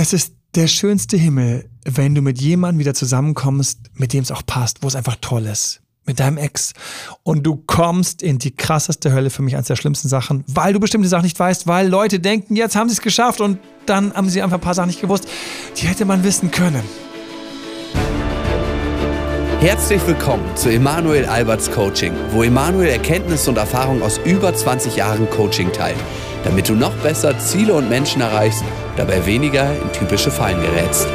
Es ist der schönste Himmel, wenn du mit jemandem wieder zusammenkommst, mit dem es auch passt, wo es einfach toll ist. Mit deinem Ex. Und du kommst in die krasseste Hölle für mich eines der schlimmsten Sachen, weil du bestimmte Sachen nicht weißt, weil Leute denken, jetzt haben sie es geschafft und dann haben sie einfach ein paar Sachen nicht gewusst. Die hätte man wissen können. Herzlich willkommen zu Emanuel Alberts Coaching, wo Emanuel Erkenntnisse und Erfahrung aus über 20 Jahren Coaching teilt, damit du noch besser Ziele und Menschen erreichst, dabei weniger in typische Fallen gerätst.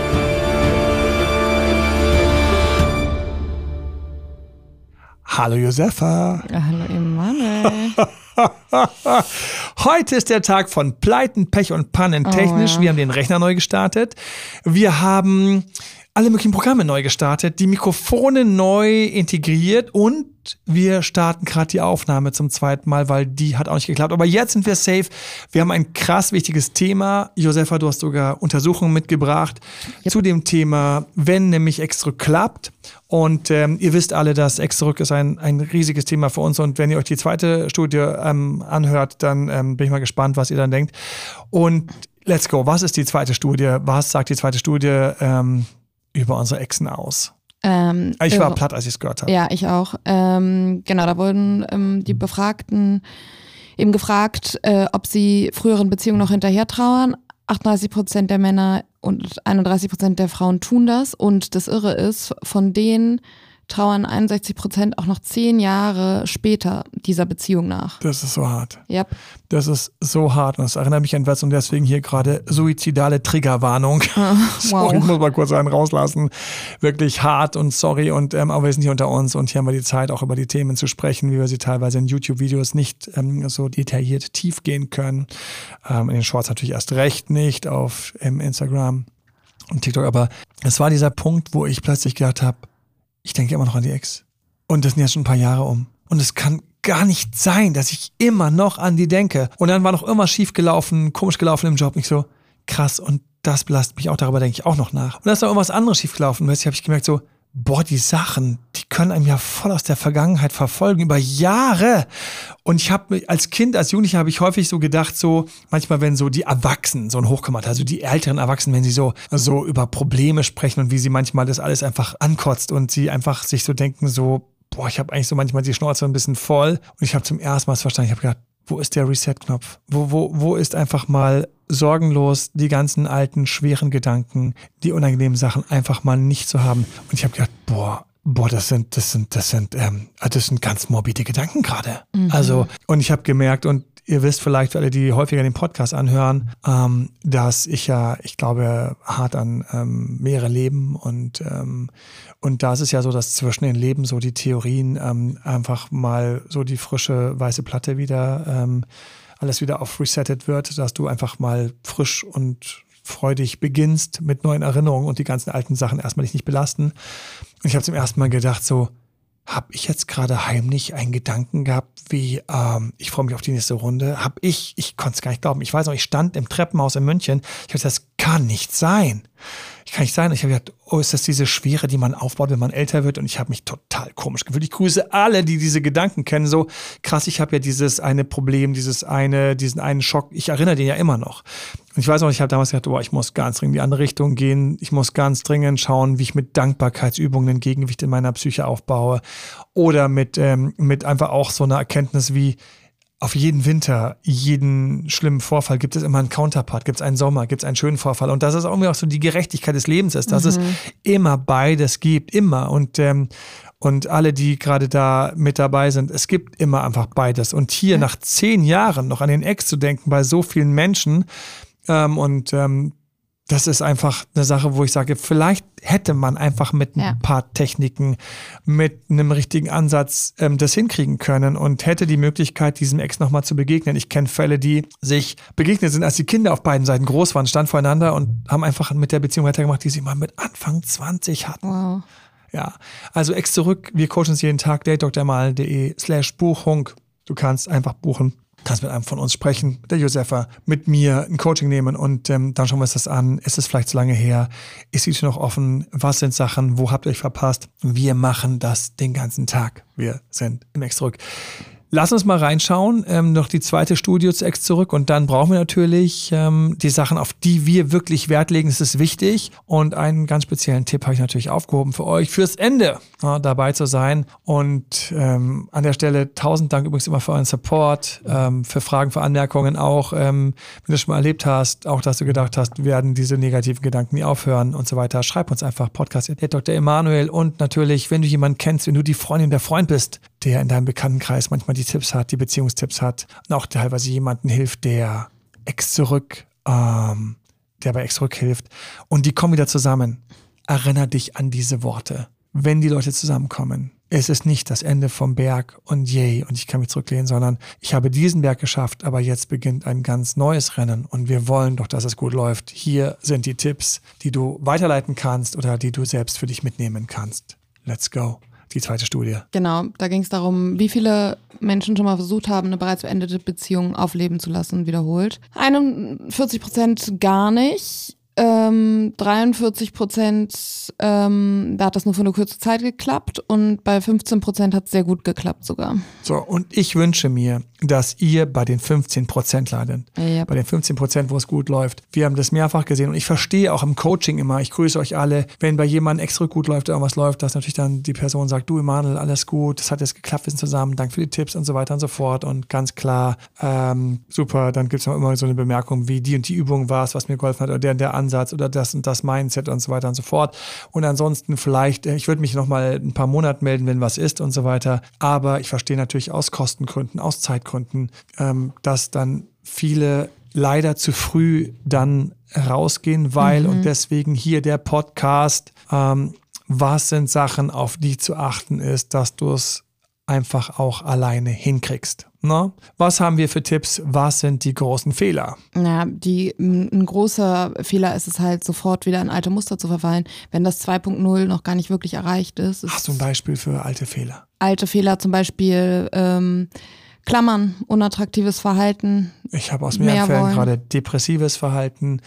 Hallo Josefa. Ja, hallo Emanuel. Heute ist der Tag von Pleiten, Pech und Pannen technisch. Oh, ja. Wir haben den Rechner neu gestartet. Wir haben alle möglichen Programme neu gestartet, die Mikrofone neu integriert und wir starten gerade die Aufnahme zum zweiten Mal, weil die hat auch nicht geklappt. Aber jetzt sind wir safe. Wir haben ein krass wichtiges Thema. Josefa, du hast sogar Untersuchungen mitgebracht zu dem Thema, wenn nämlich Ex zurück klappt. Und ähm, ihr wisst alle, dass Ex zurück ist ein, ein riesiges Thema für uns. Und wenn ihr euch die zweite Studie ähm, anhört, dann ähm, bin ich mal gespannt, was ihr dann denkt. Und let's go. Was ist die zweite Studie? Was sagt die zweite Studie ähm, über unsere Exen aus? Ähm, Ich war irre. platt, als ich es gehört habe. Ja, ich auch. Ähm, genau, da wurden ähm, die Befragten eben gefragt, äh, ob sie früheren Beziehungen noch hinterher trauern. 38 Prozent der Männer und 31 Prozent der Frauen tun das. Und das Irre ist, von denen trauern 61 Prozent auch noch zehn Jahre später dieser Beziehung nach. Das ist so hart. Yep. Das ist so hart und es erinnert mich an was und deswegen hier gerade suizidale Triggerwarnung. sorry, ich muss mal kurz einen rauslassen. Wirklich hart und sorry und ähm, aber wir sind hier unter uns und hier haben wir die Zeit, auch über die Themen zu sprechen, wie wir sie teilweise in YouTube-Videos nicht ähm, so detailliert tief gehen können. Ähm, in den Shorts natürlich erst recht nicht auf ähm, Instagram und TikTok, aber es war dieser Punkt, wo ich plötzlich gedacht habe, ich denke immer noch an die Ex. Und das sind jetzt schon ein paar Jahre um. Und es kann gar nicht sein, dass ich immer noch an die denke. Und dann war noch immer schief gelaufen, komisch gelaufen im Job. Nicht so krass. Und das belastet mich auch. Darüber denke ich auch noch nach. Und dann ist noch irgendwas anderes schief gelaufen. Plötzlich habe ich gemerkt so, boah, die Sachen, die können einem ja voll aus der Vergangenheit verfolgen über Jahre. Und ich habe als Kind, als Jugendlicher habe ich häufig so gedacht, so manchmal, wenn so die Erwachsenen, so ein Hochkommat, also die älteren Erwachsenen, wenn sie so, so über Probleme sprechen und wie sie manchmal das alles einfach ankotzt und sie einfach sich so denken, so, boah, ich habe eigentlich so manchmal die Schnauze ein bisschen voll. Und ich habe zum ersten Mal verstanden, ich habe gedacht, wo ist der Reset-Knopf? Wo, wo, wo ist einfach mal sorgenlos die ganzen alten, schweren Gedanken, die unangenehmen Sachen einfach mal nicht zu haben? Und ich habe gedacht, boah, boah, das sind, das sind, das sind, ähm, das sind ganz morbide Gedanken gerade. Also, und ich habe gemerkt, und ihr wisst vielleicht, für alle, die häufiger den Podcast anhören, ähm, dass ich ja, ich glaube, hart an ähm, mehrere Leben und ähm, und da ist es ja so, dass zwischen den Leben so die Theorien ähm, einfach mal so die frische weiße Platte wieder ähm, alles wieder auf resettet wird, dass du einfach mal frisch und freudig beginnst mit neuen Erinnerungen und die ganzen alten Sachen erstmal dich nicht belasten. Und ich habe zum ersten Mal gedacht, so, habe ich jetzt gerade heimlich einen Gedanken gehabt, wie ähm, ich freue mich auf die nächste Runde? Habe ich, ich konnte es gar nicht glauben. Ich weiß noch, ich stand im Treppenhaus in München. Ich habe gesagt, das kann nicht sein. Kann nicht sein. Ich habe gedacht, oh, ist das diese Schwere, die man aufbaut, wenn man älter wird? Und ich habe mich total komisch gefühlt. Ich grüße alle, die diese Gedanken kennen. So krass, ich habe ja dieses eine Problem, dieses eine, diesen einen Schock. Ich erinnere den ja immer noch. Und ich weiß noch, ich habe damals gedacht, boah, ich muss ganz dringend in die andere Richtung gehen. Ich muss ganz dringend schauen, wie ich mit Dankbarkeitsübungen ein Gegengewicht in meiner Psyche aufbaue. Oder mit, ähm, mit einfach auch so einer Erkenntnis wie, auf jeden Winter, jeden schlimmen Vorfall gibt es immer einen Counterpart, gibt es einen Sommer, gibt es einen schönen Vorfall. Und dass es irgendwie auch so die Gerechtigkeit des Lebens ist, dass es immer beides gibt, immer. Und, ähm, und alle, die gerade da mit dabei sind, es gibt immer einfach beides. Und hier nach zehn Jahren noch an den Ex zu denken bei so vielen Menschen ähm, und ähm, das ist einfach eine Sache, wo ich sage, vielleicht hätte man einfach mit ein Ja. paar Techniken, mit einem richtigen Ansatz ähm, das hinkriegen können und hätte die Möglichkeit, diesem Ex nochmal zu begegnen. Ich kenne Fälle, die sich begegnet sind, als die Kinder auf beiden Seiten groß waren, stand voreinander und haben einfach mit der Beziehung weitergemacht, die sie mal mit Anfang 20 hatten. Wow. Ja, also ex zurück. Wir coachen uns jeden Tag. datedoktormal.de slash Buchung. Du kannst einfach buchen. Kannst mit einem von uns sprechen, der Josefa, mit mir ein Coaching nehmen und ähm, dann schauen wir uns das an. Ist es vielleicht zu lange her? Ist die Tür noch offen? Was sind Sachen? Wo habt ihr euch verpasst? Wir machen das den ganzen Tag. Wir sind im Ex zurück. Lass uns mal reinschauen, ähm, noch die zweite Studie zu Ex zurück und dann brauchen wir natürlich ähm, die Sachen, auf die wir wirklich Wert legen. Das ist wichtig und einen ganz speziellen Tipp habe ich natürlich aufgehoben für euch, fürs Ende ja, dabei zu sein. Und ähm, an der Stelle tausend Dank übrigens immer für euren Support, ähm, für Fragen, für Anmerkungen auch, ähm, wenn du das schon mal erlebt hast, auch dass du gedacht hast, werden diese negativen Gedanken nie aufhören und so weiter. Schreib uns einfach Podcast Dr. Emanuel und natürlich, wenn du jemanden kennst, wenn du die Freundin der Freund bist, der in deinem Bekanntenkreis manchmal die Tipps hat, die Beziehungstipps hat und auch teilweise jemanden hilft, der ex zurück, ähm, der bei ex zurück hilft und die kommen wieder zusammen. Erinner dich an diese Worte. Wenn die Leute zusammenkommen, es ist nicht das Ende vom Berg und yay und ich kann mich zurücklehnen, sondern ich habe diesen Berg geschafft, aber jetzt beginnt ein ganz neues Rennen und wir wollen doch, dass es gut läuft. Hier sind die Tipps, die du weiterleiten kannst oder die du selbst für dich mitnehmen kannst. Let's go die zweite Studie. Genau, da ging es darum, wie viele Menschen schon mal versucht haben, eine bereits beendete Beziehung aufleben zu lassen, wiederholt. 41 Prozent gar nicht. Ähm, 43 Prozent, ähm, da hat das nur für eine kurze Zeit geklappt und bei 15 Prozent hat es sehr gut geklappt sogar. So, und ich wünsche mir, dass ihr bei den 15 Prozent landet. Ja. Bei den 15 Prozent, wo es gut läuft. Wir haben das mehrfach gesehen und ich verstehe auch im Coaching immer, ich grüße euch alle, wenn bei jemandem extra gut läuft, irgendwas läuft, dass natürlich dann die Person sagt, du Emanuel, alles gut, das hat jetzt geklappt, wir sind zusammen, danke für die Tipps und so weiter und so fort und ganz klar, ähm, super, dann gibt es noch immer so eine Bemerkung, wie die und die Übung war es, was mir geholfen hat oder der, der Ansatz oder das und das Mindset und so weiter und so fort. Und ansonsten vielleicht, äh, ich würde mich nochmal ein paar Monate melden, wenn was ist und so weiter. Aber ich verstehe natürlich aus Kostengründen, aus Zeitgründen, ähm, dass dann viele leider zu früh dann rausgehen, weil mhm. und deswegen hier der Podcast, ähm, was sind Sachen, auf die zu achten ist, dass du es einfach auch alleine hinkriegst. Ne? Was haben wir für Tipps? Was sind die großen Fehler? Ja, die, ein großer Fehler ist es halt, sofort wieder in alte Muster zu verfallen, wenn das 2.0 noch gar nicht wirklich erreicht ist. Hast du ein Beispiel für alte Fehler? Alte Fehler zum Beispiel ähm, Klammern, unattraktives Verhalten. Ich habe aus mehreren Fällen gerade depressives Verhalten,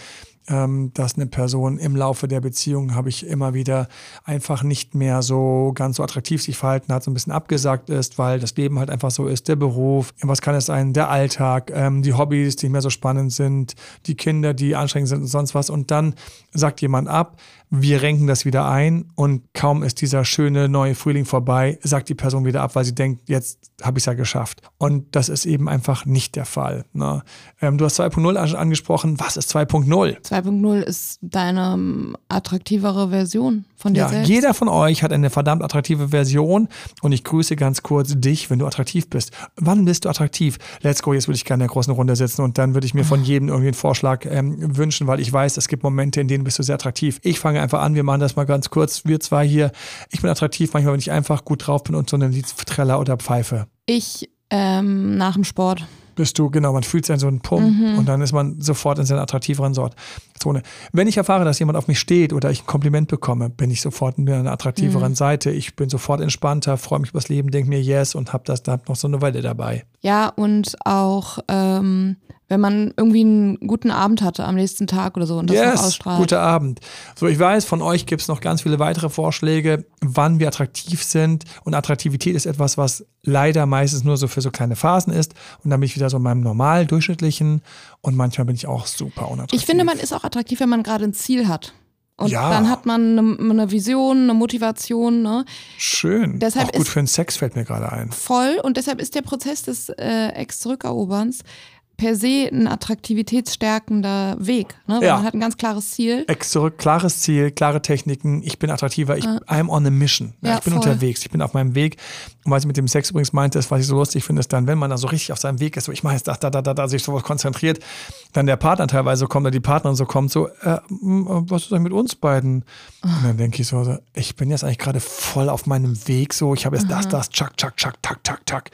ähm, dass eine Person im Laufe der Beziehung habe ich immer wieder einfach nicht mehr so ganz so attraktiv sich verhalten hat, so ein bisschen abgesagt ist, weil das Leben halt einfach so ist, der Beruf, was kann es sein, der Alltag, ähm, die Hobbys, die nicht mehr so spannend sind, die Kinder, die anstrengend sind und sonst was. Und dann sagt jemand ab, wir renken das wieder ein und kaum ist dieser schöne neue Frühling vorbei, sagt die Person wieder ab, weil sie denkt, jetzt habe ich es ja geschafft. Und das ist eben einfach nicht der Fall. Ne? Ähm, du hast 2.0 angesprochen. Was ist 2.0? 2.0 ist deine ähm, attraktivere Version von dir ja, selbst. Jeder von euch hat eine verdammt attraktive Version und ich grüße ganz kurz dich, wenn du attraktiv bist. Wann bist du attraktiv? Let's go, jetzt würde ich gerne in der großen Runde sitzen und dann würde ich mir von jedem irgendwie einen Vorschlag ähm, wünschen, weil ich weiß, es gibt Momente, in denen bist du sehr attraktiv. Ich fange einfach an, wir machen das mal ganz kurz. Wir zwei hier. Ich bin attraktiv, manchmal, wenn ich einfach gut drauf bin und so einen Lied Treller oder Pfeife. Ich ähm, nach dem Sport bist du, genau, man fühlt sich an so einen Pump mhm. und dann ist man sofort in seiner attraktiveren Zone. Wenn ich erfahre, dass jemand auf mich steht oder ich ein Kompliment bekomme, bin ich sofort in einer attraktiveren mhm. Seite. Ich bin sofort entspannter, freue mich übers Leben, denke mir yes und habe das da noch so eine Weile dabei. Ja, und auch ähm, wenn man irgendwie einen guten Abend hatte am nächsten Tag oder so und das yes, ausstrahlt. guter Abend. So, ich weiß, von euch gibt es noch ganz viele weitere Vorschläge, wann wir attraktiv sind. Und Attraktivität ist etwas, was leider meistens nur so für so kleine Phasen ist. Und dann bin ich wieder so in meinem normal durchschnittlichen und manchmal bin ich auch super unattraktiv. Ich finde, man ist auch attraktiv, wenn man gerade ein Ziel hat. Und ja. dann hat man eine, eine, Vision, eine Motivation. Ne? Schön. Deshalb auch gut für den Sex fällt mir gerade ein. Voll. Und deshalb ist der Prozess des äh, Ex-Zurückeroberns per se ein attraktivitätsstärkender Weg. Ne? Ja. man hat ein ganz klares Ziel. Ex zurück, klares Ziel, klare Techniken. Ich bin attraktiver. Ich, ah. I'm on a mission. Ja, ja, ich bin voll. unterwegs. Ich bin auf meinem Weg. Und was ich mit dem Sex übrigens meinte, ist, was ich so lustig finde, ist dann, wenn man da so richtig auf seinem Weg ist, so ich mache jetzt da, da, da, da, da, sich so konzentriert, dann der Partner teilweise kommt oder die Partnerin so kommt, so, äh, was ist denn mit uns beiden? Und dann denke ich so, ich bin jetzt eigentlich gerade voll auf meinem Weg, so, ich habe jetzt Aha. das, das, tschak, tschak, tschak, tak, tak, tak.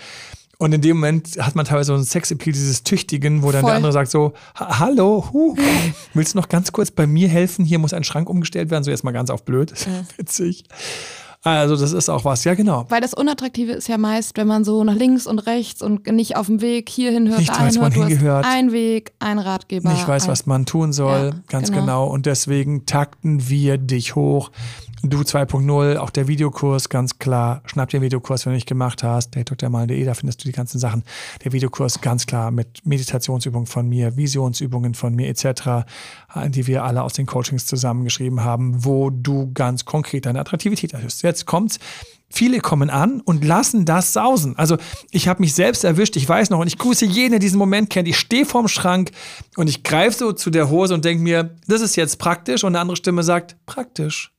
Und in dem Moment hat man teilweise so ein Sexappeal, dieses Tüchtigen, wo dann Voll. der andere sagt so, hallo, hu, willst du noch ganz kurz bei mir helfen? Hier muss ein Schrank umgestellt werden. So jetzt mal ganz auf blöd. Ja. Witzig. Also das ist auch was, ja genau. Weil das Unattraktive ist ja meist, wenn man so nach links und rechts und nicht auf dem Weg hierhin hört, nicht dahin weiß, hört, man hingehört. ein Weg, ein Ratgeber. Nicht weiß, ein was man tun soll, Ja, ganz genau. genau. Und deswegen takten wir dich hoch. Du 2.0, auch der Videokurs, ganz klar. Schnapp dir den Videokurs, wenn du nicht gemacht hast. datedrmal.de, da findest du die ganzen Sachen. Der Videokurs ganz klar mit Meditationsübungen von mir, Visionsübungen von mir etc., die wir alle aus den Coachings zusammengeschrieben haben, wo du ganz konkret deine Attraktivität erhöhst. Jetzt kommt's. Viele kommen an und lassen das sausen. Also ich habe mich selbst erwischt, ich weiß noch, und ich grüße jeden, der diesen Moment kennt. Ich stehe vorm Schrank und ich greife so zu der Hose und denke mir, das ist jetzt praktisch. Und eine andere Stimme sagt, praktisch.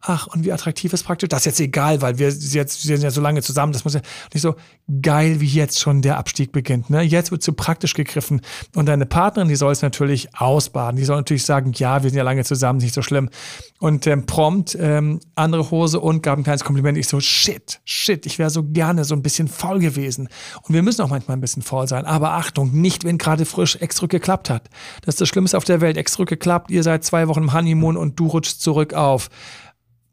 Ach, und wie attraktiv ist praktisch? Das ist jetzt egal, weil wir jetzt wir sind ja so lange zusammen. Das muss ja nicht so geil, wie jetzt schon der Abstieg beginnt. Ne? Jetzt wird zu praktisch gegriffen. Und deine Partnerin, die soll es natürlich ausbaden. Die soll natürlich sagen, ja, wir sind ja lange zusammen, nicht so schlimm. Und ähm, prompt ähm, andere Hose und gab ein kleines Kompliment. Ich so, shit, shit, ich wäre so gerne so ein bisschen faul gewesen. Und wir müssen auch manchmal ein bisschen faul sein. Aber Achtung, nicht, wenn gerade frisch Ex geklappt hat. Das ist das Schlimmste auf der Welt. Ex geklappt, ihr seid zwei Wochen im Honeymoon und du rutschst zurück auf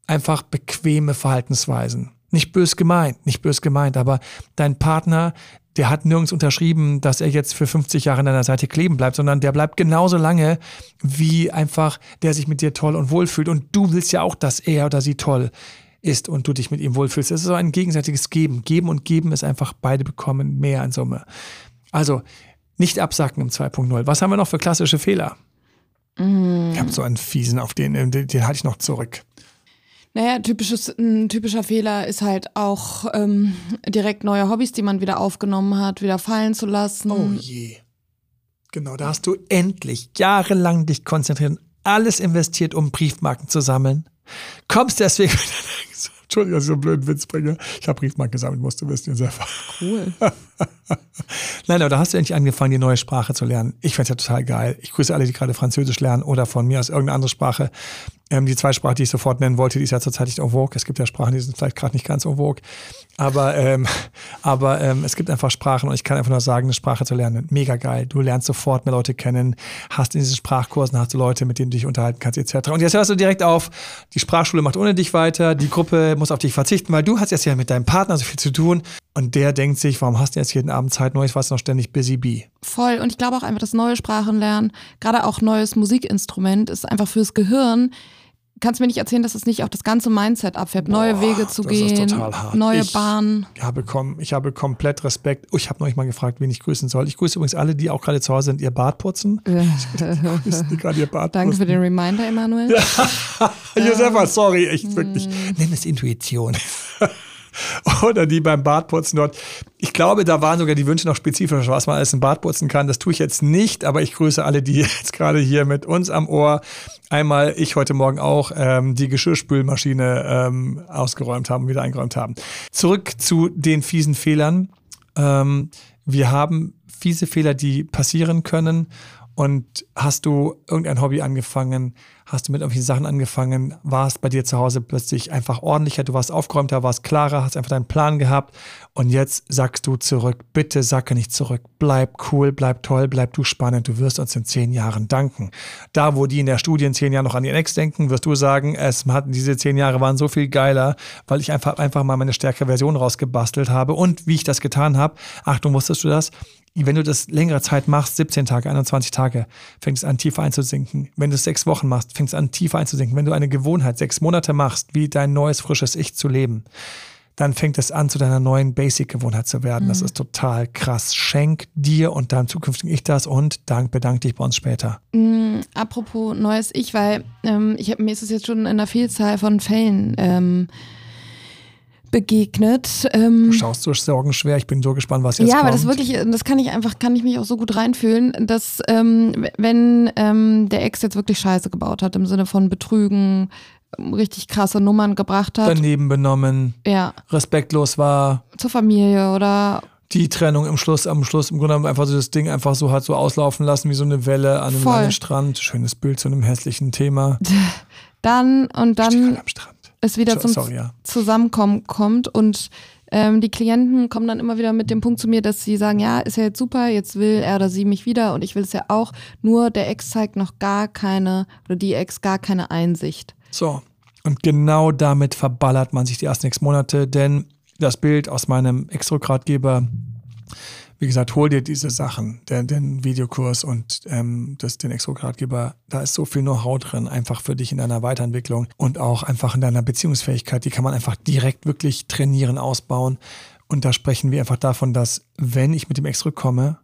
einfach bequeme Verhaltensweisen. Nicht bös gemeint, nicht bös gemeint, aber dein Partner, der hat nirgends unterschrieben, dass er jetzt für 50 Jahre an deiner Seite kleben bleibt, sondern der bleibt genauso lange, wie einfach der sich mit dir toll und wohl fühlt. Und du willst ja auch, dass er oder sie toll ist und du dich mit ihm wohlfühlst. Es ist so ein gegenseitiges Geben. Geben und Geben ist einfach, beide bekommen mehr in Summe. Also nicht absacken im 2.0. Was haben wir noch für klassische Fehler? Ich habe so einen fiesen, auf den, den, den halte ich noch zurück. Naja, typisches, ein typischer Fehler ist halt auch ähm, direkt neue Hobbys, die man wieder aufgenommen hat, wieder fallen zu lassen. Oh je. Genau, da hast du endlich jahrelang dich konzentriert und alles investiert, um Briefmarken zu sammeln. Kommst deswegen wieder denkst, Entschuldigung, dass ich so einen blöden Witz bringe. Ich habe Briefmarken gesammelt, musst du wissen, Josefa. Cool. Nein, aber da hast du endlich angefangen, die neue Sprache zu lernen. Ich find's ja total geil. Ich grüße alle, die gerade Französisch lernen oder von mir aus irgendeine andere Sprache. Ähm, die zwei Sprachen, die ich sofort nennen wollte, die ist ja zurzeit nicht en vogue. Es gibt ja Sprachen, die sind vielleicht gerade nicht ganz en vogue. Aber, ähm, aber ähm, es gibt einfach Sprachen und ich kann einfach nur sagen, eine Sprache zu lernen, mega geil. Du lernst sofort mehr Leute kennen, hast in diesen Sprachkursen hast du Leute, mit denen du dich unterhalten kannst, etc. Und jetzt hörst du direkt auf, die Sprachschule macht ohne dich weiter, die Gruppe muss auf dich verzichten, weil du hast jetzt ja mit deinem Partner so viel zu tun und der denkt sich, warum hast du jetzt jeden Abend Zeit, Neues, was noch ständig busy bee. Voll. Und ich glaube auch einfach, das neue Sprachen lernen, gerade auch neues Musikinstrument, ist einfach fürs Gehirn. Kannst mir nicht erzählen, dass es nicht auch das ganze Mindset abfärbt, neue Boah, Wege zu gehen, neue Ich- Bahnen. Ich habe, kom ich habe komplett Respekt. Oh, ich habe neulich mal gefragt, wen ich grüßen soll. Ich grüße übrigens alle, die auch gerade zu Hause sind, ihr Bad putzen. Die gerade ihr Bad Danke für putzen. den Reminder, Emanuel. Josefa, sorry, ich wirklich. Nenn es Intuition. Oder die beim Badputzen dort. Ich glaube, da waren sogar die Wünsche noch spezifischer, was man alles im Bad putzen kann. Das tue ich jetzt nicht, aber ich grüße alle, die jetzt gerade hier mit uns am Ohr einmal, ich heute Morgen auch, ähm, die Geschirrspülmaschine ähm, ausgeräumt haben, wieder eingeräumt haben. Zurück zu den fiesen Fehlern. Ähm, wir haben fiese Fehler, die passieren können. Und hast du irgendein Hobby angefangen? Hast du mit irgendwelchen Sachen angefangen? Warst bei dir zu Hause plötzlich einfach ordentlicher? Du warst aufgeräumter, warst klarer, hast einfach deinen Plan gehabt. Und jetzt sagst du zurück, bitte sacke nicht zurück. Bleib cool, bleib toll, bleib du spannend. Du wirst uns in zehn Jahren danken. Da, wo die in der Studie in zehn Jahren noch an ihren Ex denken, wirst du sagen, es hatten diese zehn Jahre waren so viel geiler, weil ich einfach, einfach mal meine stärkere Version rausgebastelt habe. Und wie ich das getan habe, Achtung, wusstest du das? Wenn du das längere Zeit machst, 17 Tage, 21 Tage, fängt es an, tiefer einzusinken. Wenn du es sechs Wochen machst, fängt es an, tiefer einzusinken. Wenn du eine Gewohnheit sechs Monate machst, wie dein neues, frisches Ich zu leben, dann fängt es an, zu deiner neuen Basic-Gewohnheit zu werden. Das ist total krass. Schenk dir und deinem zukünftigen Ich das und dank, bedank dich bei uns später. Mm, apropos neues Ich, weil ähm, ich hab, mir ist es jetzt schon in einer Vielzahl von Fällen ähm, begegnet. Ähm, Du schaust so sorgenschwer. Ich bin so gespannt, was jetzt ja, kommt. aber das wirklich, das kann ich einfach, kann ich mich auch so gut reinfühlen, dass ähm, wenn ähm, der Ex jetzt wirklich Scheiße gebaut hat, im Sinne von Betrügen, ähm, richtig krasse Nummern gebracht hat, daneben benommen, ja, respektlos war, zur Familie oder die Trennung im Schluss, am Schluss im Grunde einfach so das Ding einfach so hat so auslaufen lassen wie so eine Welle an einem Voll. langen Strand. Schönes Bild zu einem hässlichen Thema. dann und Steht dann am Strand. Es wieder So- zum sorry, ja. Zusammenkommen kommt und ähm, die Klienten kommen dann immer wieder mit dem Punkt zu mir, dass sie sagen, ja, ist ja jetzt super, jetzt will er oder sie mich wieder und ich will es ja auch, nur der Ex zeigt noch gar keine oder die Ex gar keine Einsicht. So. Und genau damit verballert man sich die ersten sechs Monate, denn das Bild aus meinem Extrogradgeber, wie gesagt, hol dir diese Sachen, den, den Videokurs und ähm, das, den Extrogradgeber, da ist so viel Know-how drin, einfach für dich in deiner Weiterentwicklung und auch einfach in deiner Beziehungsfähigkeit, die kann man einfach direkt wirklich trainieren, ausbauen. Und da sprechen wir einfach davon, dass wenn ich mit dem Extra komme,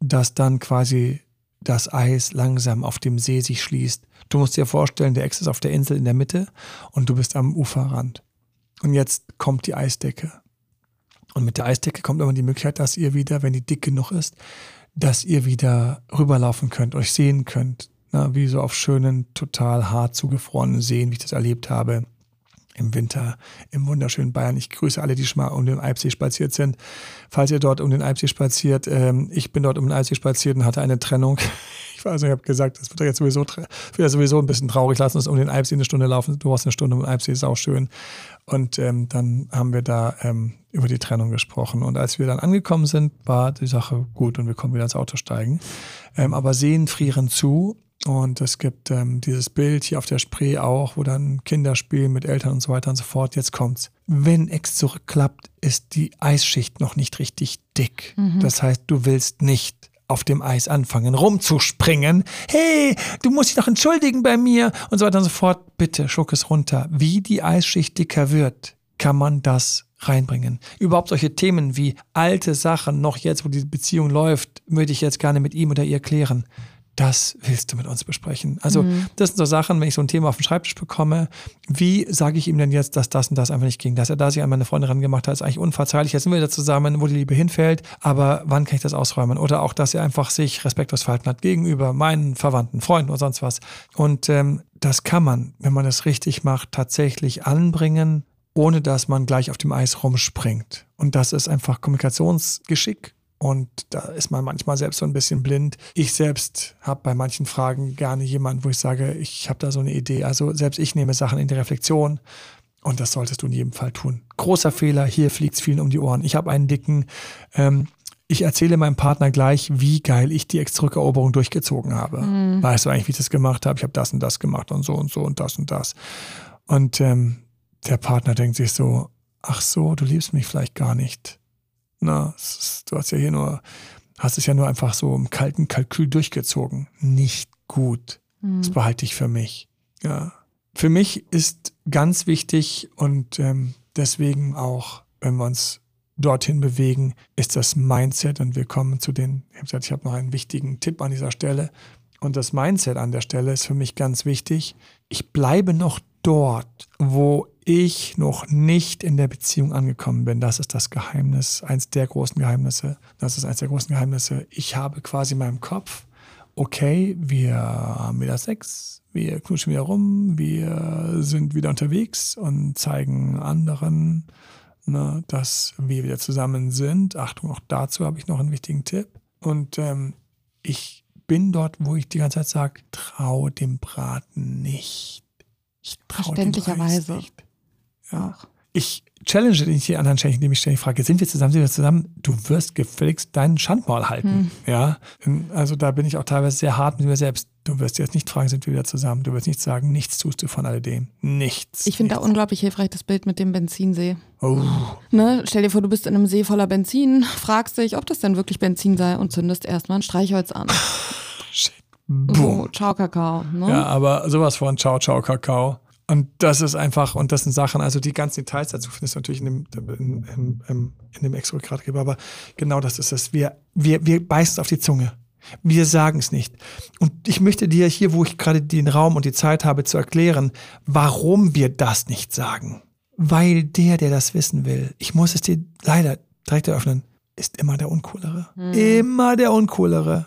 dass dann quasi das Eis langsam auf dem See sich schließt. Du musst dir vorstellen, der Ex ist auf der Insel in der Mitte und du bist am Uferrand. Und jetzt kommt die Eisdecke. Und mit der Eisdecke kommt immer die Möglichkeit, dass ihr wieder, wenn die dick genug ist, dass ihr wieder rüberlaufen könnt, euch sehen könnt. Na, wie so auf schönen, total hart zugefrorenen Seen, wie ich das erlebt habe im Winter im wunderschönen Bayern. Ich grüße alle, die schon mal um den Alpsee spaziert sind. Falls ihr dort um den Alpsee spaziert, ähm, ich bin dort um den Alpsee spaziert und hatte eine Trennung. Ich weiß, ich habe gesagt, das wird jetzt sowieso, wird sowieso ein bisschen traurig. Lass uns um den Alpsee eine Stunde laufen. Du hast eine Stunde um den Alpsee, ist auch schön. Und ähm, dann haben wir da ähm, über die Trennung gesprochen. Und als wir dann angekommen sind, war die Sache gut und wir konnten wieder ins Auto steigen. Ähm, aber Seen frieren zu und es gibt ähm, dieses Bild hier auf der Spree auch, wo dann Kinder spielen mit Eltern und so weiter und so fort. Jetzt kommt's. Wenn X zurückklappt, ist die Eisschicht noch nicht richtig dick. Mhm. Das heißt, du willst nicht auf dem Eis anfangen rumzuspringen. Hey, du musst dich doch entschuldigen bei mir und so weiter und so fort. Bitte schluck es runter. Wie die Eisschicht dicker wird, kann man das reinbringen. Überhaupt solche Themen wie alte Sachen, noch jetzt, wo die Beziehung läuft, würde ich jetzt gerne mit ihm oder ihr klären das willst du mit uns besprechen. Also mhm. das sind so Sachen, wenn ich so ein Thema auf den Schreibtisch bekomme, wie sage ich ihm denn jetzt, dass das und das einfach nicht ging? Dass er da sich an meine Freundin rangemacht hat, ist eigentlich unverzeihlich. Jetzt sind wir wieder zusammen, wo die Liebe hinfällt, aber wann kann ich das ausräumen? Oder auch, dass er einfach sich respektlos verhalten hat gegenüber meinen Verwandten, Freunden oder sonst was. Und ähm, das kann man, wenn man das richtig macht, tatsächlich anbringen, ohne dass man gleich auf dem Eis rumspringt. Und das ist einfach Kommunikationsgeschick und da ist man manchmal selbst so ein bisschen blind. Ich selbst habe bei manchen Fragen gerne jemanden, wo ich sage, ich habe da so eine Idee. Also selbst ich nehme Sachen in die Reflexion. Und das solltest du in jedem Fall tun. Großer Fehler, hier fliegt es vielen um die Ohren. Ich habe einen dicken, ähm, ich erzähle meinem Partner gleich, wie geil ich die Extrückeroberung durchgezogen habe. Mhm. Weißt du eigentlich, wie ich das gemacht habe? Ich habe das und das gemacht und so und so und das und das. Und ähm, der Partner denkt sich so, ach so, du liebst mich vielleicht gar nicht. Na, du hast ja hier nur, hast es ja nur einfach so im kalten Kalkül durchgezogen. Nicht gut. Mhm. Das behalte ich für mich. Ja. Für mich ist ganz wichtig und ähm, deswegen auch, wenn wir uns dorthin bewegen, ist das Mindset. Und wir kommen zu den, ich habe gesagt, ich habe noch einen wichtigen Tipp an dieser Stelle. Und das Mindset an der Stelle ist für mich ganz wichtig. Ich bleibe noch dort, wo ich noch nicht in der Beziehung angekommen bin. Das ist das Geheimnis, eins der großen Geheimnisse. Das ist eins der großen Geheimnisse. Ich habe quasi in meinem Kopf, okay, wir haben wieder Sex, wir knutschen wieder rum, wir sind wieder unterwegs und zeigen anderen, ne, dass wir wieder zusammen sind. Achtung, auch dazu habe ich noch einen wichtigen Tipp. Und ähm, ich bin dort, wo ich die ganze Zeit sage, trau dem Braten nicht. Ich traue Verständlicherweise. Nicht. Ja. Ich challenge dich die anderen ständig, indem ich ständig frage, sind wir zusammen, sind wir zusammen? Du wirst gefälligst deinen Schandmaul halten. Hm. Ja. Also da bin ich auch teilweise sehr hart mit mir selbst. Du wirst jetzt nicht fragen, sind wir wieder zusammen? Du wirst nicht sagen, nichts tust du von alledem. Nichts. Ich finde da unglaublich hilfreich das Bild mit dem Benzinsee. Oh. Ne? Stell dir vor, du bist in einem See voller Benzin, fragst dich, ob das denn wirklich Benzin sei und zündest erstmal ein Streichholz an. Shit. Boom. Oh, ciao Kakao. Ne? Ja, aber sowas von Ciao, ciao Kakao. Und das ist einfach, und das sind Sachen, also die ganzen Details dazu findest du natürlich in dem, in, in, in, in dem Extra-Gradgeber, aber genau das ist es. Wir, wir, wir beißen es auf die Zunge. Wir sagen es nicht. Und ich möchte dir hier, wo ich gerade den Raum und die Zeit habe, zu erklären, warum wir das nicht sagen. Weil der, der das wissen will, ich muss es dir leider direkt eröffnen, ist immer der Uncoolere. Mhm. Immer der Uncoolere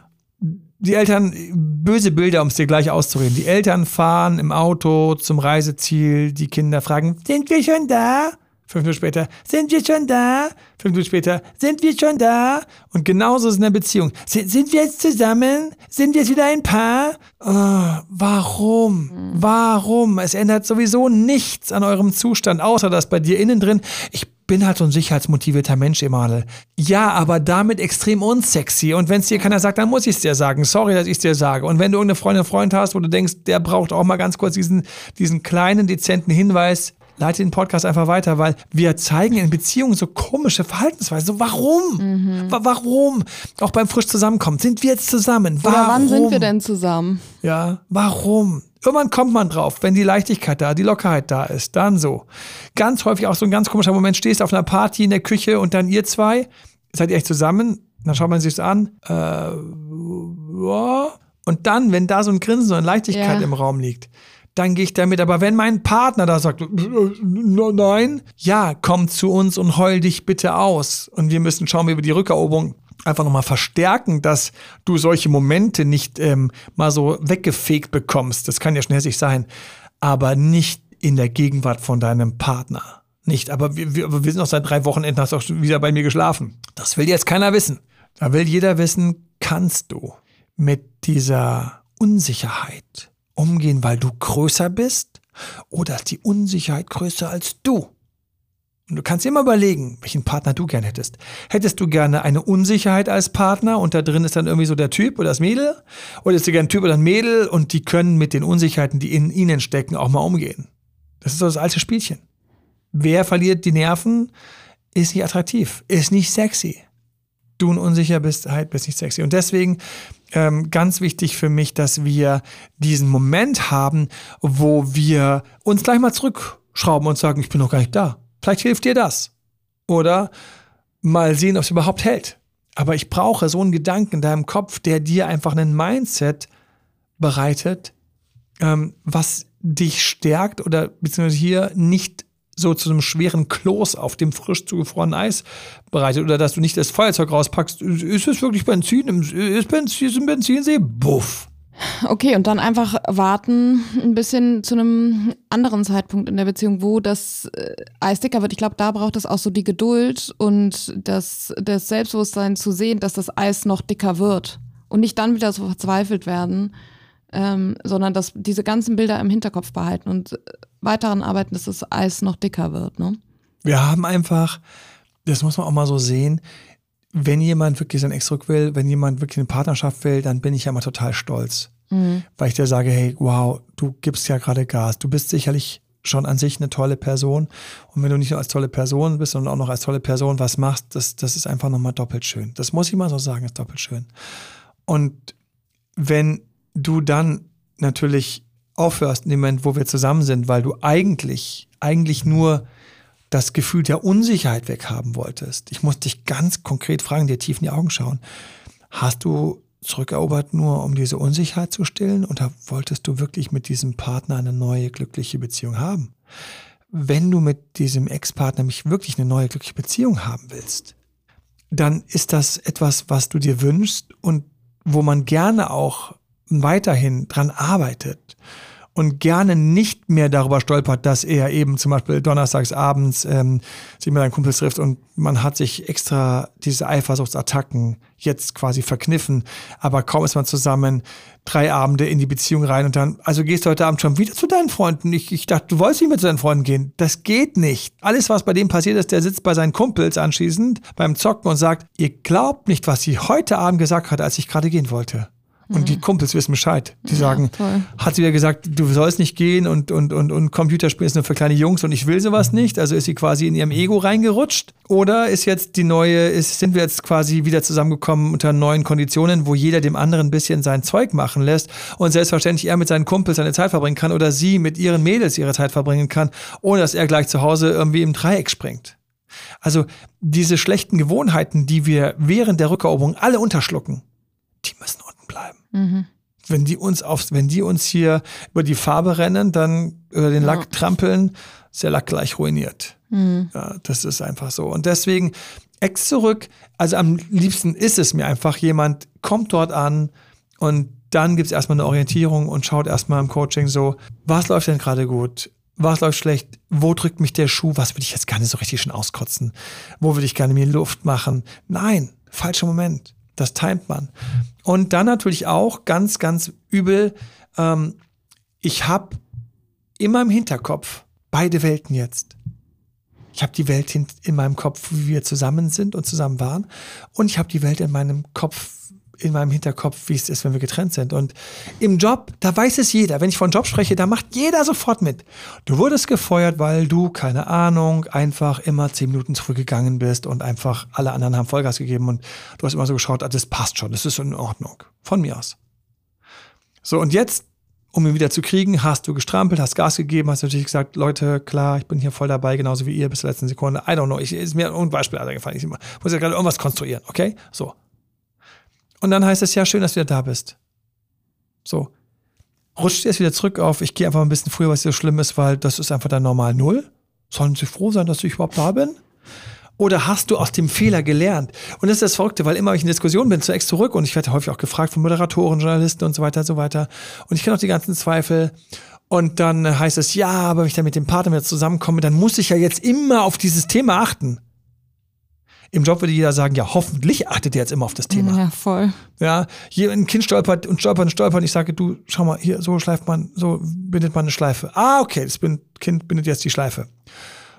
die Eltern, böse Bilder, um es dir gleich auszureden. Die Eltern fahren im Auto zum Reiseziel, die Kinder fragen, sind wir schon da? Fünf Minuten später, sind wir schon da? Fünf Minuten später, sind wir schon da? Und genauso ist es in der Beziehung. Sind, sind wir jetzt zusammen? Sind wir jetzt wieder ein Paar? Oh, warum? Warum? Es ändert sowieso nichts an eurem Zustand, außer dass bei dir innen drin, ich bin halt so ein sicherheitsmotivierter Mensch, Emanuel. Ja, aber damit extrem unsexy. Und wenn es dir keiner sagt, dann muss ich es dir sagen. Sorry, dass ich es dir sage. Und wenn du irgendeine Freundin, Freund hast, wo du denkst, der braucht auch mal ganz kurz diesen, diesen kleinen, dezenten Hinweis, leite den Podcast einfach weiter, weil wir zeigen in Beziehungen so komische Verhaltensweisen. So, warum? Mhm. Warum? Auch beim frisch zusammenkommen. Sind wir jetzt zusammen? Warum? Oder wann sind wir denn zusammen? Ja, warum? Irgendwann kommt man drauf, wenn die Leichtigkeit da, die Lockerheit da ist, dann so. Ganz häufig auch so ein ganz komischer Moment, stehst auf einer Party in der Küche und dann ihr zwei, seid ihr echt zusammen, dann schaut man sich an, äh, ja. und dann, wenn da so ein Grinsen und Leichtigkeit ja. im Raum liegt, dann gehe ich damit. Aber wenn mein Partner da sagt, nein, ja, komm zu uns und heul dich bitte aus. Und wir müssen schauen, wie wir die Rückeroberung einfach nochmal verstärken, dass du solche Momente nicht ähm, mal so weggefegt bekommst. Das kann ja schon hässlich sein, aber nicht in der Gegenwart von deinem Partner. Nicht, aber wir, wir, wir sind noch seit drei Wochenenden, hast auch wieder bei mir geschlafen. Das will jetzt keiner wissen. Da will jeder wissen, kannst du mit dieser Unsicherheit umgehen, weil du größer bist? Oder ist die Unsicherheit größer als du? Und du kannst immer überlegen, welchen Partner du gerne hättest. Hättest du gerne eine Unsicherheit als Partner und da drin ist dann irgendwie so der Typ oder das Mädel? Oder ist du gerne ein Typ oder ein Mädel und die können mit den Unsicherheiten, die in ihnen stecken, auch mal umgehen? Das ist so das alte Spielchen. Wer verliert die Nerven, ist nicht attraktiv, ist nicht sexy. Du unsicher bist, halt bist nicht sexy. Und deswegen ähm, ganz wichtig für mich, dass wir diesen Moment haben, wo wir uns gleich mal zurückschrauben und sagen, ich bin noch gar nicht da Vielleicht hilft dir das. Oder mal sehen, ob es überhaupt hält. Aber ich brauche so einen Gedanken in deinem Kopf, der dir einfach einen Mindset bereitet, ähm, was dich stärkt oder beziehungsweise hier nicht so zu einem schweren Kloß auf dem frisch zugefrorenen Eis bereitet oder dass du nicht das Feuerzeug rauspackst. Ist es wirklich Benzin? Ist Benzin, Benzinsee? Buff. Okay, und dann einfach warten, ein bisschen zu einem anderen Zeitpunkt in der Beziehung, wo das äh, Eis dicker wird. Ich glaube, da braucht es auch so die Geduld und das, das Selbstbewusstsein zu sehen, dass das Eis noch dicker wird. Und nicht dann wieder so verzweifelt werden, ähm, sondern dass diese ganzen Bilder im Hinterkopf behalten und weiteren arbeiten, dass das Eis noch dicker wird. Ne? Wir haben einfach, das muss man auch mal so sehen, wenn jemand wirklich sein Ex zurück will, wenn jemand wirklich eine Partnerschaft will, dann bin ich ja immer total stolz. Mhm. Weil ich dir sage, hey, wow, du gibst ja gerade Gas. Du bist sicherlich schon an sich eine tolle Person. Und wenn du nicht nur als tolle Person bist, sondern auch noch als tolle Person was machst, das, das ist einfach nochmal doppelt schön. Das muss ich mal so sagen, ist doppelt schön. Und wenn du dann natürlich aufhörst in dem Moment, wo wir zusammen sind, weil du eigentlich, eigentlich nur das Gefühl der Unsicherheit weghaben wolltest. Ich muss dich ganz konkret fragen, dir tief in die Augen schauen. Hast du zurückerobert nur, um diese Unsicherheit zu stillen oder wolltest du wirklich mit diesem Partner eine neue glückliche Beziehung haben? Wenn du mit diesem Ex-Partner mich wirklich eine neue glückliche Beziehung haben willst, dann ist das etwas, was du dir wünschst und wo man gerne auch weiterhin dran arbeitet und gerne nicht mehr darüber stolpert, dass er eben zum Beispiel donnerstags abends ähm, sich mit seinen Kumpels trifft und man hat sich extra diese Eifersuchtsattacken jetzt quasi verkniffen, aber kaum ist man zusammen, drei Abende in die Beziehung rein und dann, also gehst du heute Abend schon wieder zu deinen Freunden. Ich, ich dachte, du wolltest nicht mehr zu deinen Freunden gehen. Das geht nicht. Alles, was bei dem passiert ist, der sitzt bei seinen Kumpels anschließend beim Zocken und sagt, ihr glaubt nicht, was sie heute Abend gesagt hat, als ich gerade gehen wollte. Und die. Kumpels wissen Bescheid. Die sagen, ja, hat sie ja gesagt, du sollst nicht gehen und, und, und, und Computerspielen ist nur für kleine Jungs und ich will sowas mhm. nicht. Also ist sie quasi in ihrem Ego reingerutscht. Oder ist jetzt die neue, ist, sind wir jetzt quasi wieder zusammengekommen unter neuen Konditionen, wo jeder dem anderen ein bisschen sein Zeug machen lässt und selbstverständlich er mit seinen Kumpels seine Zeit verbringen kann oder sie mit ihren Mädels ihre Zeit verbringen kann, ohne dass er gleich zu Hause irgendwie im Dreieck springt. Also diese schlechten Gewohnheiten, die wir während der Rückeroberung alle unterschlucken, die müssen. Mhm. Wenn die uns aufs, wenn die uns hier über die Farbe rennen, dann über den Lack ja. trampeln, ist der Lack gleich ruiniert. Mhm. Ja, das ist einfach so. Und deswegen Ex zurück. Also am liebsten ist es mir einfach, jemand kommt dort an und dann gibt es erstmal eine Orientierung und schaut erstmal im Coaching so, was läuft denn gerade gut? Was läuft schlecht? Wo drückt mich der Schuh? Was würde ich jetzt gerne so richtig schon auskotzen? Wo würde ich gerne mir Luft machen? Nein, falscher Moment. Das timet man. Und dann natürlich auch ganz, ganz übel, ähm, ich habe immer im Hinterkopf beide Welten jetzt. Ich habe die Welt in meinem Kopf, wie wir zusammen sind und zusammen waren. Und ich habe die Welt in meinem Kopf, in meinem Hinterkopf, wie es ist, wenn wir getrennt sind. Und im Job, da weiß es jeder. Wenn ich von Job spreche, da macht jeder sofort mit. Du wurdest gefeuert, weil du, keine Ahnung, einfach immer zehn Minuten zurückgegangen bist und einfach alle anderen haben Vollgas gegeben und du hast immer so geschaut, ah, das passt schon, das ist in Ordnung. Von mir aus. So, und jetzt um ihn wieder zu kriegen, hast du gestrampelt, hast Gas gegeben, hast natürlich gesagt, Leute, klar, ich bin hier voll dabei, genauso wie ihr bis zur letzten Sekunde. I don't know, ich, ist mir ein Beispiel eingefallen. Ich muss ja gerade irgendwas konstruieren, okay? So. Und dann heißt es, ja, schön, dass du wieder da bist. So. Rutscht jetzt wieder zurück auf, ich gehe einfach ein bisschen früher, was so schlimm ist, weil das ist einfach dann normal Null. Sollen sie froh sein, dass ich überhaupt da bin? Oder hast du aus dem Fehler gelernt? Und das ist das Verrückte, weil immer, wenn ich in Diskussion bin, zu Ex zurück und ich werde häufig auch gefragt von Moderatoren, Journalisten und so weiter und so weiter. Und ich kenne auch die ganzen Zweifel. Und dann heißt es, ja, aber wenn ich dann mit dem Partner wieder zusammenkomme, dann muss ich ja jetzt immer auf dieses Thema achten. Im Job würde jeder sagen, ja, hoffentlich achtet ihr jetzt immer auf das Thema. Ja, voll. Ja, hier ein Kind stolpert und stolpert und stolpert und ich sage, du, schau mal, hier, so schleift man, so bindet man eine Schleife. Ah, okay, das Kind bindet jetzt die Schleife.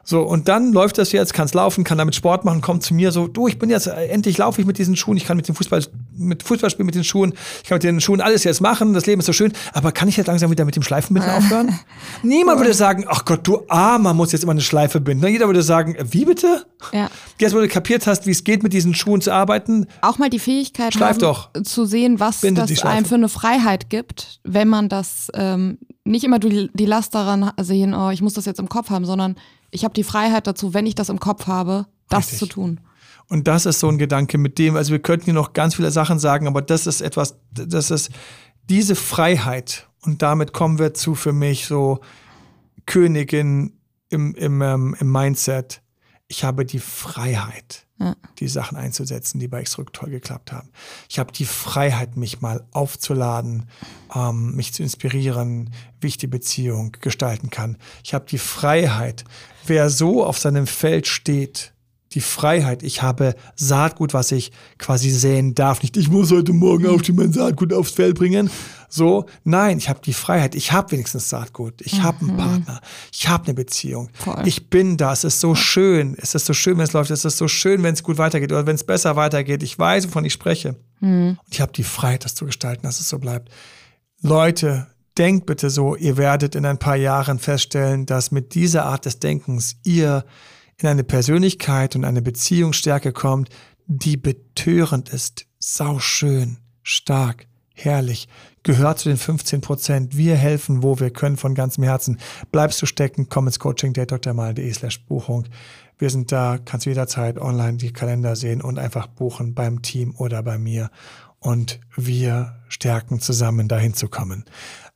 So, und dann läuft das jetzt, kann es laufen, kann damit Sport machen, kommt zu mir so, du, ich bin jetzt, äh, endlich laufe ich mit diesen Schuhen, ich kann mit dem Fußball, mit Fußball spielen mit den Schuhen, ich kann mit den Schuhen alles jetzt machen, das Leben ist so schön, aber kann ich jetzt langsam wieder mit dem Schleifenbinden aufhören? Niemand würde sagen, ach Gott, du Armer, muss jetzt immer eine Schleife binden. Jeder würde sagen, äh, wie bitte? Ja. Jetzt, wo du kapiert hast, wie es geht, mit diesen Schuhen zu arbeiten. Auch mal die Fähigkeit haben, doch. zu sehen, was Bindet das einem für eine Freiheit gibt, wenn man das ähm, nicht immer die, die Last daran sehen, oh, ich muss das jetzt im Kopf haben, sondern ich habe die Freiheit dazu, wenn ich das im Kopf habe, das Richtig. zu tun. Und das ist so ein Gedanke mit dem, also wir könnten hier noch ganz viele Sachen sagen, aber das ist etwas, das ist diese Freiheit. Und damit kommen wir zu für mich so Königin im, im, ähm, im Mindset. Ich habe die Freiheit, ja. die Sachen einzusetzen, die bei X-Rück toll geklappt haben. Ich habe die Freiheit, mich mal aufzuladen, ähm, mich zu inspirieren, wie ich die Beziehung gestalten kann. Ich habe die Freiheit, wer so auf seinem Feld steht, die Freiheit, ich habe Saatgut, was ich quasi säen darf. Nicht, ich muss heute Morgen aufstehen, mein Saatgut aufs Feld bringen. So, nein, ich habe die Freiheit, ich habe wenigstens Saatgut, ich mhm. habe einen Partner, ich habe eine Beziehung. Voll. Ich bin da, es ist so schön, es ist so schön, wenn es läuft, es ist so schön, wenn es gut weitergeht oder wenn es besser weitergeht. Ich weiß, wovon ich spreche. Mhm. Und ich habe die Freiheit, das zu gestalten, dass es so bleibt. Leute, denkt bitte so, ihr werdet in ein paar Jahren feststellen, dass mit dieser Art des Denkens ihr in eine Persönlichkeit und eine Beziehungsstärke kommt, die betörend ist, sauschön, stark, herrlich, gehört zu den 15 Prozent. Wir helfen, wo wir können, von ganzem Herzen. Bleibst du stecken, komm ins Coaching, drdrmal.de slash Buchung. Wir sind da, kannst jederzeit online die Kalender sehen und einfach buchen beim Team oder bei mir. Und wir stärken zusammen, dahin zu kommen.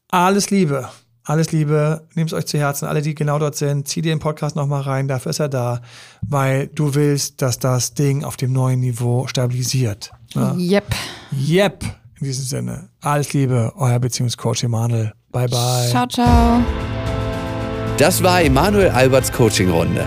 Alles Liebe. Alles Liebe, nehmt es euch zu Herzen. Alle, die genau dort sind, zieh dir den Podcast nochmal rein, dafür ist er da, weil du willst, dass das Ding auf dem neuen Niveau stabilisiert. Ja? Yep. Yep. In diesem Sinne, alles Liebe, euer Beziehungscoach Emanuel. Bye, bye. Ciao, ciao. Das war Emanuel Alberts Coaching-Runde.